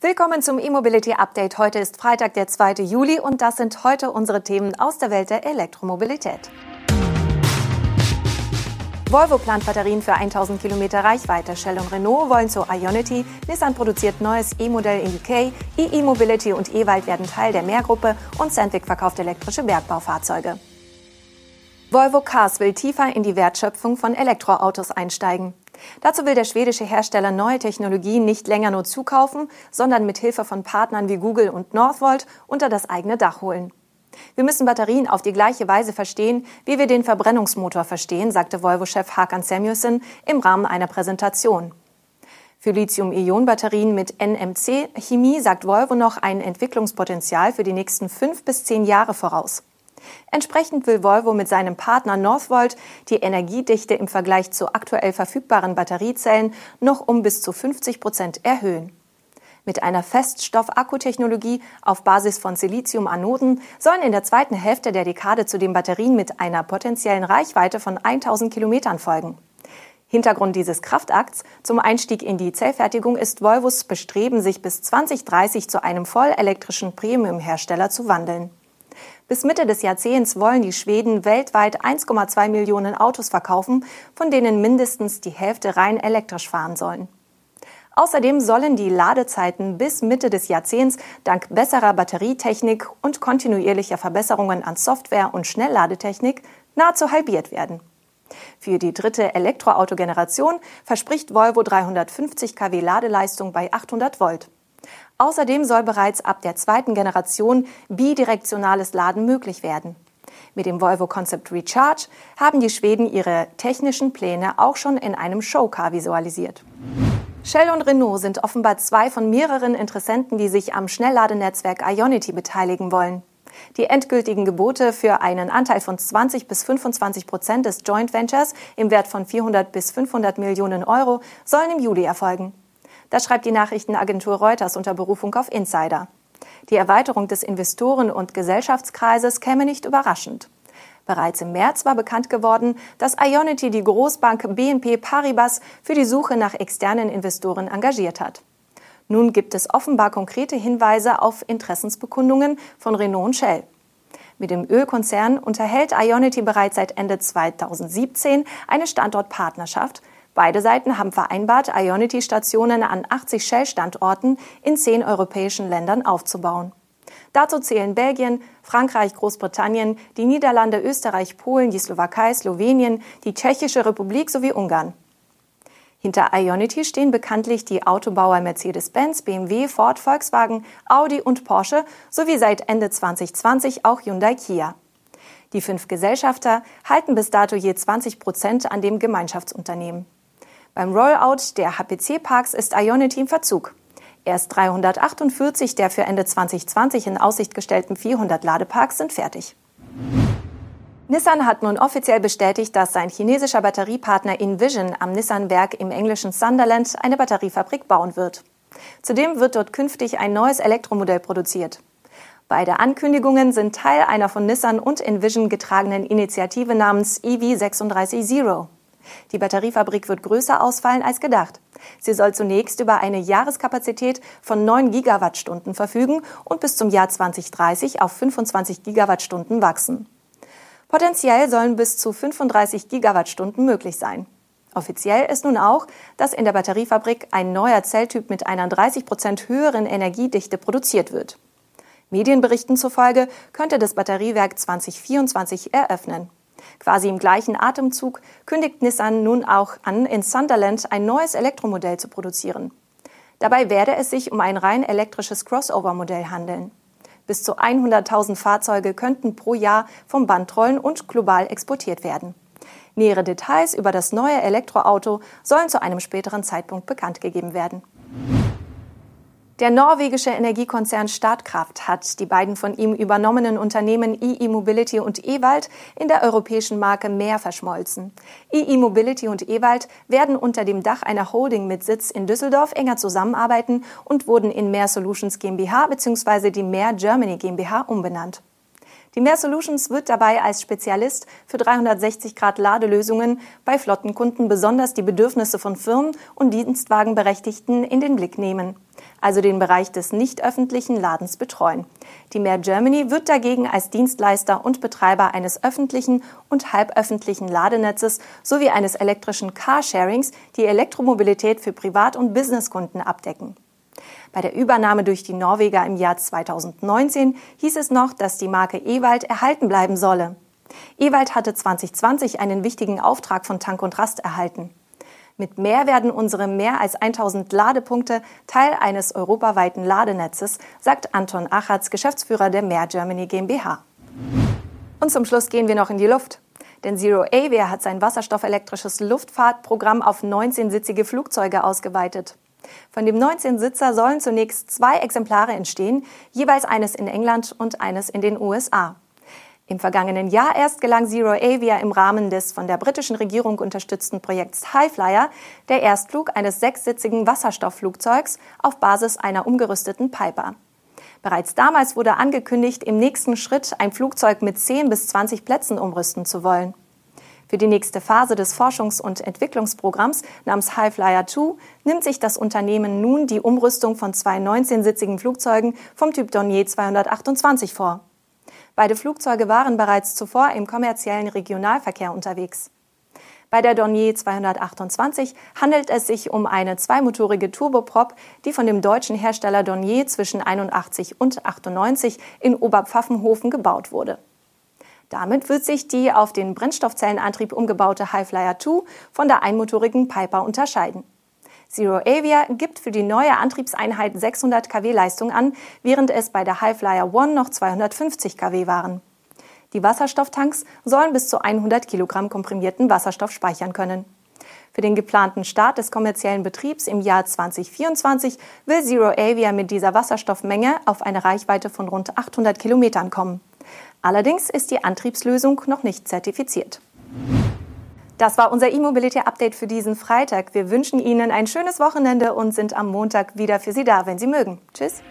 Willkommen zum E-Mobility Update. Heute ist Freitag, der 2. Juli und das sind heute unsere Themen aus der Welt der Elektromobilität. Volvo plant Batterien für 1000 Kilometer Reichweite. Shell und Renault wollen zur Ionity. Nissan produziert neues E-Modell in UK. E-E-Mobility und E-Wald werden Teil der Mehrgruppe und Sandvik verkauft elektrische Bergbaufahrzeuge. Volvo Cars will tiefer in die Wertschöpfung von Elektroautos einsteigen. Dazu will der schwedische Hersteller neue Technologien nicht länger nur zukaufen, sondern mit Hilfe von Partnern wie Google und Northvolt unter das eigene Dach holen. Wir müssen Batterien auf die gleiche Weise verstehen, wie wir den Verbrennungsmotor verstehen, sagte Volvo-Chef Hakan Samuelson im Rahmen einer Präsentation. Für Lithium-Ionen-Batterien mit NMC-Chemie sagt Volvo noch ein Entwicklungspotenzial für die nächsten fünf bis zehn Jahre voraus. Entsprechend will Volvo mit seinem Partner Northvolt die Energiedichte im Vergleich zu aktuell verfügbaren Batteriezellen noch um bis zu 50 Prozent erhöhen. Mit einer Feststoff-Akkutechnologie auf Basis von Silizium-Anoden sollen in der zweiten Hälfte der Dekade zudem Batterien mit einer potenziellen Reichweite von 1000 Kilometern folgen. Hintergrund dieses Kraftakts zum Einstieg in die Zellfertigung ist Volvos Bestreben, sich bis 2030 zu einem vollelektrischen Premium-Hersteller zu wandeln. Bis Mitte des Jahrzehnts wollen die Schweden weltweit 1,2 Millionen Autos verkaufen, von denen mindestens die Hälfte rein elektrisch fahren sollen. Außerdem sollen die Ladezeiten bis Mitte des Jahrzehnts dank besserer Batterietechnik und kontinuierlicher Verbesserungen an Software und Schnellladetechnik nahezu halbiert werden. Für die dritte Elektroauto-Generation verspricht Volvo 350 kW Ladeleistung bei 800 Volt. Außerdem soll bereits ab der zweiten Generation bidirektionales Laden möglich werden. Mit dem Volvo Concept Recharge haben die Schweden ihre technischen Pläne auch schon in einem Showcar visualisiert. Shell und Renault sind offenbar zwei von mehreren Interessenten, die sich am Schnellladenetzwerk Ionity beteiligen wollen. Die endgültigen Gebote für einen Anteil von 20 bis 25 Prozent des Joint Ventures im Wert von 400 bis 500 Millionen Euro sollen im Juli erfolgen. Das schreibt die Nachrichtenagentur Reuters unter Berufung auf Insider. Die Erweiterung des Investoren- und Gesellschaftskreises käme nicht überraschend. Bereits im März war bekannt geworden, dass Ionity die Großbank BNP Paribas für die Suche nach externen Investoren engagiert hat. Nun gibt es offenbar konkrete Hinweise auf Interessensbekundungen von Renault und Shell. Mit dem Ölkonzern unterhält Ionity bereits seit Ende 2017 eine Standortpartnerschaft, Beide Seiten haben vereinbart, Ionity-Stationen an 80 Shell-Standorten in zehn europäischen Ländern aufzubauen. Dazu zählen Belgien, Frankreich, Großbritannien, die Niederlande, Österreich, Polen, die Slowakei, Slowenien, die Tschechische Republik sowie Ungarn. Hinter Ionity stehen bekanntlich die Autobauer Mercedes-Benz, BMW, Ford, Volkswagen, Audi und Porsche sowie seit Ende 2020 auch Hyundai Kia. Die fünf Gesellschafter halten bis dato je 20 Prozent an dem Gemeinschaftsunternehmen. Beim Rollout der HPC-Parks ist Ionity im Verzug. Erst 348 der für Ende 2020 in Aussicht gestellten 400 Ladeparks sind fertig. Nissan hat nun offiziell bestätigt, dass sein chinesischer Batteriepartner InVision am Nissan-Werk im englischen Sunderland eine Batteriefabrik bauen wird. Zudem wird dort künftig ein neues Elektromodell produziert. Beide Ankündigungen sind Teil einer von Nissan und InVision getragenen Initiative namens EV36 Zero. Die Batteriefabrik wird größer ausfallen als gedacht. Sie soll zunächst über eine Jahreskapazität von 9 Gigawattstunden verfügen und bis zum Jahr 2030 auf 25 Gigawattstunden wachsen. Potenziell sollen bis zu 35 Gigawattstunden möglich sein. Offiziell ist nun auch, dass in der Batteriefabrik ein neuer Zelltyp mit einer 30 Prozent höheren Energiedichte produziert wird. Medienberichten zufolge könnte das Batteriewerk 2024 eröffnen. Quasi im gleichen Atemzug kündigt Nissan nun auch an, in Sunderland ein neues Elektromodell zu produzieren. Dabei werde es sich um ein rein elektrisches Crossover-Modell handeln. Bis zu 100.000 Fahrzeuge könnten pro Jahr vom Band rollen und global exportiert werden. Nähere Details über das neue Elektroauto sollen zu einem späteren Zeitpunkt bekannt gegeben werden. Der norwegische Energiekonzern Statkraft hat die beiden von ihm übernommenen Unternehmen EE Mobility und Ewald in der europäischen Marke Mehr verschmolzen. EE Mobility und Ewald werden unter dem Dach einer Holding mit Sitz in Düsseldorf enger zusammenarbeiten und wurden in Mehr Solutions GmbH bzw. die Mehr Germany GmbH umbenannt. Die Mehr Solutions wird dabei als Spezialist für 360-Grad-Ladelösungen bei Flottenkunden besonders die Bedürfnisse von Firmen und Dienstwagenberechtigten in den Blick nehmen, also den Bereich des nicht öffentlichen Ladens betreuen. Die Mehr Germany wird dagegen als Dienstleister und Betreiber eines öffentlichen und halböffentlichen Ladenetzes sowie eines elektrischen Carsharings die Elektromobilität für Privat- und Businesskunden abdecken. Bei der Übernahme durch die Norweger im Jahr 2019 hieß es noch, dass die Marke Ewald erhalten bleiben solle. Ewald hatte 2020 einen wichtigen Auftrag von Tank und Rast erhalten. Mit mehr werden unsere mehr als 1000 Ladepunkte Teil eines europaweiten Ladenetzes, sagt Anton Achatz, Geschäftsführer der Mehr Germany GmbH. Und zum Schluss gehen wir noch in die Luft. Denn Zero Avia hat sein wasserstoffelektrisches Luftfahrtprogramm auf 19-sitzige Flugzeuge ausgeweitet. Von dem 19-Sitzer sollen zunächst zwei Exemplare entstehen, jeweils eines in England und eines in den USA. Im vergangenen Jahr erst gelang Zero Avia im Rahmen des von der britischen Regierung unterstützten Projekts Highflyer der Erstflug eines sechssitzigen Wasserstoffflugzeugs auf Basis einer umgerüsteten Piper. Bereits damals wurde angekündigt, im nächsten Schritt ein Flugzeug mit 10 bis 20 Plätzen umrüsten zu wollen. Für die nächste Phase des Forschungs- und Entwicklungsprogramms namens Highflyer 2 nimmt sich das Unternehmen nun die Umrüstung von zwei 19-sitzigen Flugzeugen vom Typ Dornier 228 vor. Beide Flugzeuge waren bereits zuvor im kommerziellen Regionalverkehr unterwegs. Bei der Dornier 228 handelt es sich um eine zweimotorige Turboprop, die von dem deutschen Hersteller Dornier zwischen 81 und 98 in Oberpfaffenhofen gebaut wurde. Damit wird sich die auf den Brennstoffzellenantrieb umgebaute Highflyer 2 von der einmotorigen Piper unterscheiden. Zero Avia gibt für die neue Antriebseinheit 600 kW Leistung an, während es bei der Highflyer One noch 250 kW waren. Die Wasserstofftanks sollen bis zu 100 Kilogramm komprimierten Wasserstoff speichern können. Für den geplanten Start des kommerziellen Betriebs im Jahr 2024 will Zero Avia mit dieser Wasserstoffmenge auf eine Reichweite von rund 800 Kilometern kommen. Allerdings ist die Antriebslösung noch nicht zertifiziert. Das war unser E-Mobility-Update für diesen Freitag. Wir wünschen Ihnen ein schönes Wochenende und sind am Montag wieder für Sie da, wenn Sie mögen. Tschüss.